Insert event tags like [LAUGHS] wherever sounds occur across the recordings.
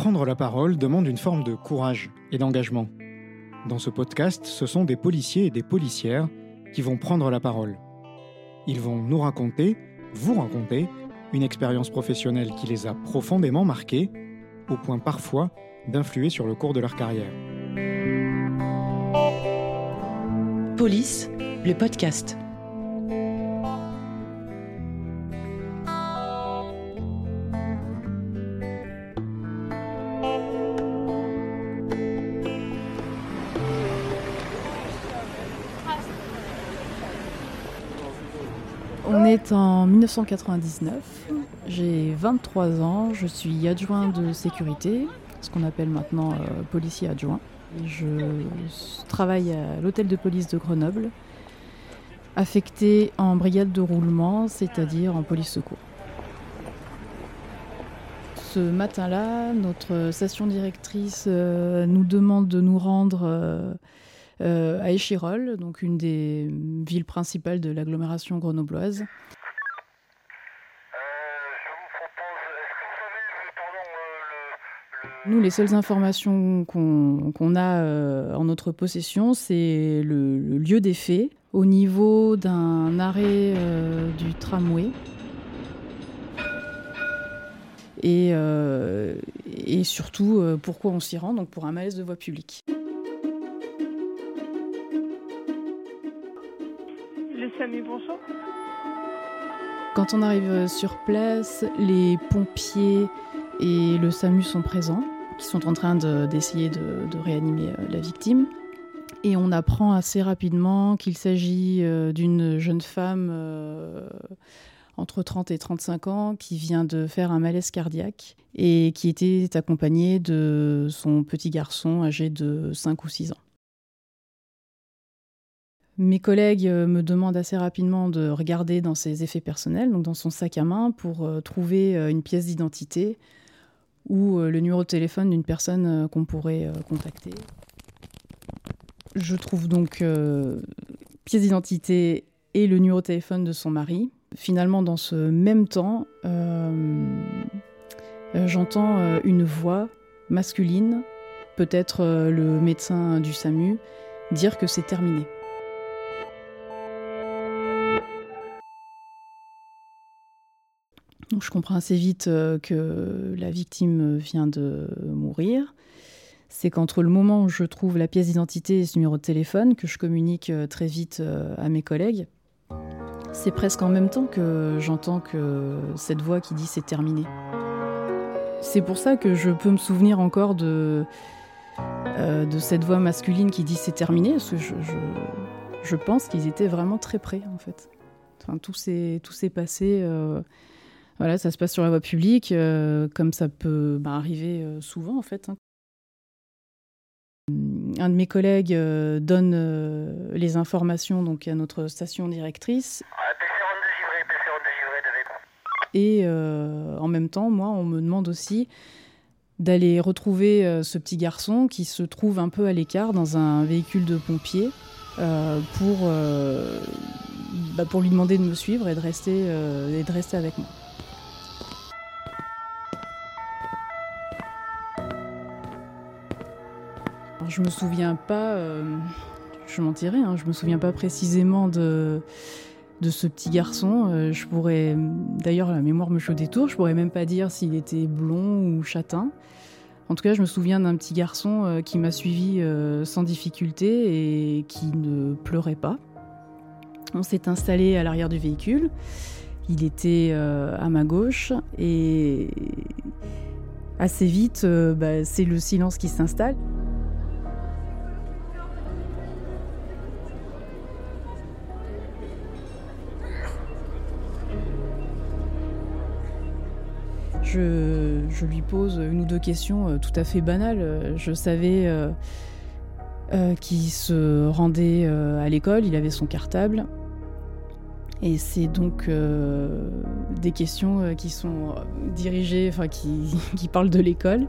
Prendre la parole demande une forme de courage et d'engagement. Dans ce podcast, ce sont des policiers et des policières qui vont prendre la parole. Ils vont nous raconter, vous raconter, une expérience professionnelle qui les a profondément marqués, au point parfois d'influer sur le cours de leur carrière. Police, le podcast. On est en 1999, j'ai 23 ans, je suis adjoint de sécurité, ce qu'on appelle maintenant euh, policier adjoint. Je travaille à l'hôtel de police de Grenoble, affecté en brigade de roulement, c'est-à-dire en police secours. Ce matin-là, notre station directrice euh, nous demande de nous rendre euh, euh, à Échirol, donc une des villes principales de l'agglomération grenobloise. Nous, les seules informations qu'on a euh, en notre possession, c'est le, lieu des faits, au niveau d'un arrêt euh, du tramway. Et, surtout, pourquoi on s'y rend, donc pour un malaise de voie publique. Quand on arrive sur place, les pompiers et le SAMU sont présents, qui sont en train d'essayer de, de, réanimer euh, la victime. Et on apprend assez rapidement qu'il s'agit euh, d'une jeune femme euh, entre 30 et 35 ans qui vient de faire un malaise cardiaque et qui était accompagnée de son petit garçon âgé de 5 ou 6 ans. Mes collègues me demandent assez rapidement de regarder dans ses effets personnels, donc dans son sac à main, pour trouver une pièce d'identité ou le numéro de téléphone d'une personne qu'on pourrait contacter. Je trouve donc euh, pièce d'identité et le numéro de téléphone de son mari. Finalement, dans ce même temps, euh, j'entends euh, une voix masculine, peut-être euh, le médecin du SAMU, dire que c'est terminé. Je comprends assez vite euh, que la victime vient de mourir. C'est qu'entre le moment où je trouve la pièce d'identité et ce numéro de téléphone, que je communique euh, très vite à mes collègues, c'est presque en même temps que j'entends cette voix qui dit c'est terminé. C'est pour ça que je peux me souvenir encore de, euh, cette voix masculine qui dit c'est terminé, parce que je, pense qu'ils étaient vraiment très près en fait. Enfin, tout s'est passé. Euh, voilà, ça se passe sur la voie publique, euh, comme ça peut bah, arriver euh, souvent en fait. Hein. Un de mes collègues euh, donne les informations donc, à notre station directrice. Et euh, en même temps, moi, on me demande aussi d'aller retrouver ce petit garçon qui se trouve un peu à l'écart dans un véhicule de pompiers euh, pour, bah, pour lui demander de me suivre et de rester, et de rester avec moi. Je me souviens pas, euh, je mentirais, hein, je me souviens pas précisément de, de ce petit garçon. Euh, je pourrais, d'ailleurs, la mémoire me chaud des tours, je pourrais même pas dire s'il était blond ou châtain. En tout cas, je me souviens d'un petit garçon euh, qui m'a suivi sans difficulté et qui ne pleurait pas. On s'est installé à l'arrière du véhicule. Il était à ma gauche et assez vite, bah, c'est le silence qui s'installe. Je, lui pose une ou deux questions euh, tout à fait banales. Je savais euh, euh, qu'il se rendait euh, à l'école, il avait son cartable. Et c'est donc euh, des questions qui sont dirigées, enfin qui, [LAUGHS] qui parlent de l'école.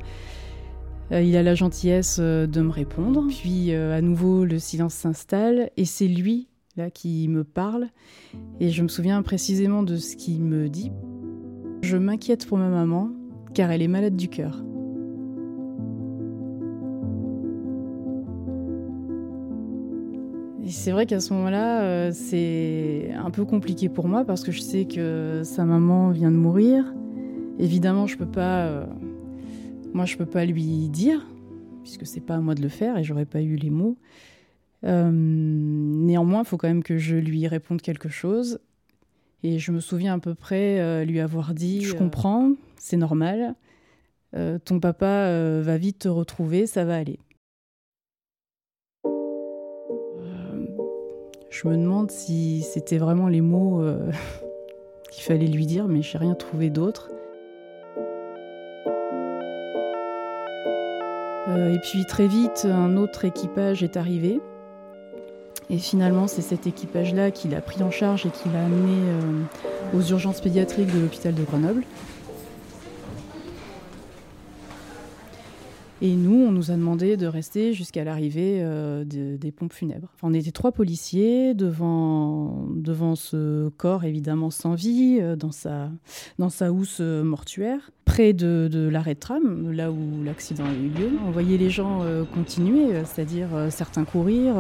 il a la gentillesse de me répondre. Puis à nouveau, le silence s'installe et c'est lui là qui me parle. Et je me souviens précisément de ce qu'il me dit. Je m'inquiète pour ma maman, car elle est malade du cœur. C'est vrai qu'à ce moment-là, euh, c'est un peu compliqué pour moi parce que je sais que sa maman vient de mourir. Évidemment, je peux pas, euh, peux pas lui dire puisque c'est pas à moi de le faire et j'aurais pas eu les mots. Euh, néanmoins, il faut quand même que je lui réponde quelque chose et je me souviens à peu près lui avoir dit Je comprends, c'est normal. ton papa va vite te retrouver, ça va aller. Je me demande si c'était vraiment les mots euh, [LAUGHS] qu'il fallait lui dire, mais j'ai rien trouvé d'autre. Euh, et puis très vite, un autre équipage est arrivé. Et finalement, c'est cet équipage-là qui l'a pris en charge et qui l'a amené euh, aux urgences pédiatriques de l'hôpital de Grenoble. Et nous, on nous a demandé de rester jusqu'à l'arrivée euh, des pompes funèbres. on était trois policiers devant, devant ce corps évidemment sans vie, euh, dans, sa, dans sa housse mortuaire, près de, l'arrêt de tram, là où l'accident a eu lieu. On voyait les gens continuer, c'est-à-dire certains courir,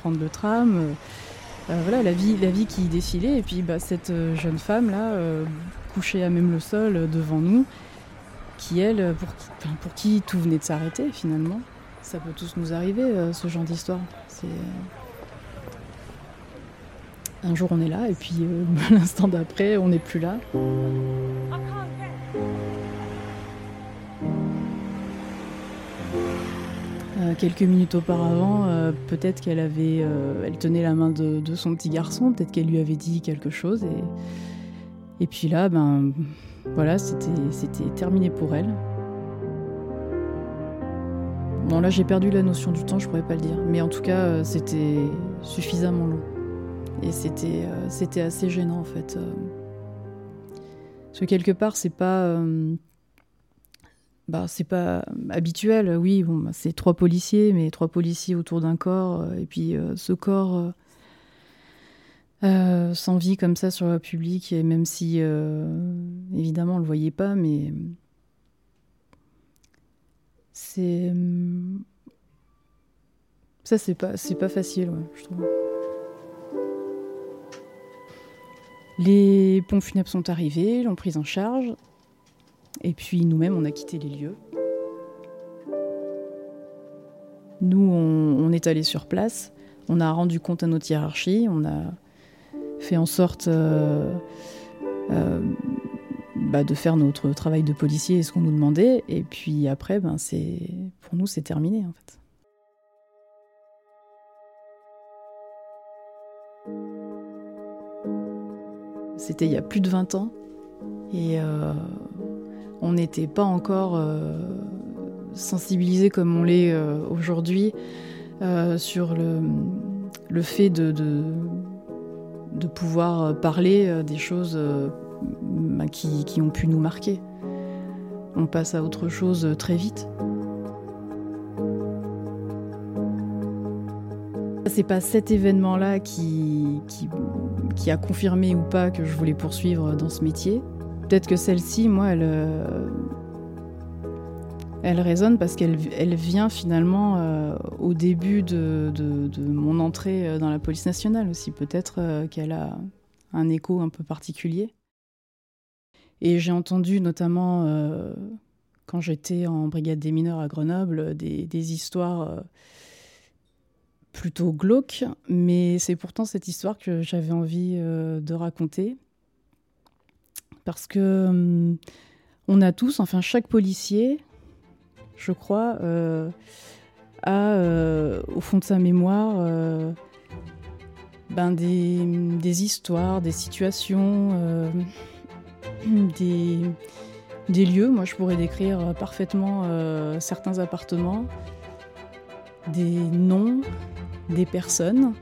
prendre le tram. voilà, la vie, qui défilait. Et puis bah, cette jeune femme-là, couchée à même le sol devant nous, qui, elle, pour, qui tout venait de s'arrêter finalement. Ça peut tous nous arriver, euh, ce genre d'histoire. Euh, un jour on est là et puis euh, [LAUGHS] l'instant d'après on n'est plus là. Quelques minutes auparavant, peut-être qu'elle avait, elle tenait la main de, son petit garçon, peut-être qu'elle lui avait dit quelque chose et, puis là, ben voilà, c'était terminé pour elle. Bon, là, j'ai perdu la notion du temps, je pourrais pas le dire. Mais en tout cas, euh, c'était suffisamment long. Et c'était euh, c'était assez gênant, en fait. Euh. Parce que quelque part, c'est pas. Bah, c'est pas habituel, oui, bon, bah, c'est trois policiers, mais trois policiers autour d'un corps, et puis ce corps euh, sans vie comme ça sur le public, et même si euh, évidemment on le voyait pas, mais c'est ça c'est pas c'est pas facile, je trouve. Les pompes funèbres sont arrivés, l'ont prise en charge, et puis nous-mêmes on a quitté les lieux. Nous, on, est allé sur place, on a rendu compte à notre hiérarchie, on a fait en sorte euh, euh, bah, de faire notre travail de policier et ce qu'on nous demandait. Et puis après, ben, pour nous, c'est terminé en fait. C'était il y a plus de 20 ans et euh, on n'était pas encore sensibilisé comme on l'est aujourd'hui sur le, fait de, pouvoir euh, parler euh, des choses euh, bah, qui, ont pu nous marquer. On passe à autre chose très vite. C'est pas cet événement-là qui, a confirmé ou pas que je voulais poursuivre dans ce métier. Peut-être que celle-ci, moi, elle, elle résonne parce qu'elle elle vient finalement euh, au début de, mon entrée euh, dans la police nationale aussi. Peut-être euh, qu'elle a un écho un peu particulier. Et j'ai entendu notamment quand j'étais en brigade des mineurs à Grenoble des, histoires plutôt glauques, mais c'est pourtant cette histoire que j'avais envie de raconter. Parce que hum, on a tous, enfin chaque policier, je crois, euh, a euh, au fond de sa mémoire euh, ben des, histoires, des situations, [CLEARS THROAT] des, des, lieux. Moi, je pourrais décrire parfaitement certains appartements, des noms, des personnes.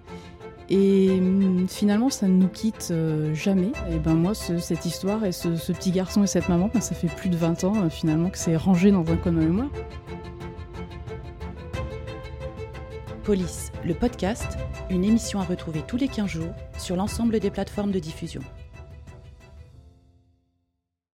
Et hum, finalement, ça ne nous quitte jamais. Et ben moi, cette histoire et ce, petit garçon et cette maman, ben, ça fait plus de 20 ans finalement que c'est rangé dans un coin de mémoire. Police, le podcast, une émission à retrouver tous les 15 jours sur l'ensemble des plateformes de diffusion.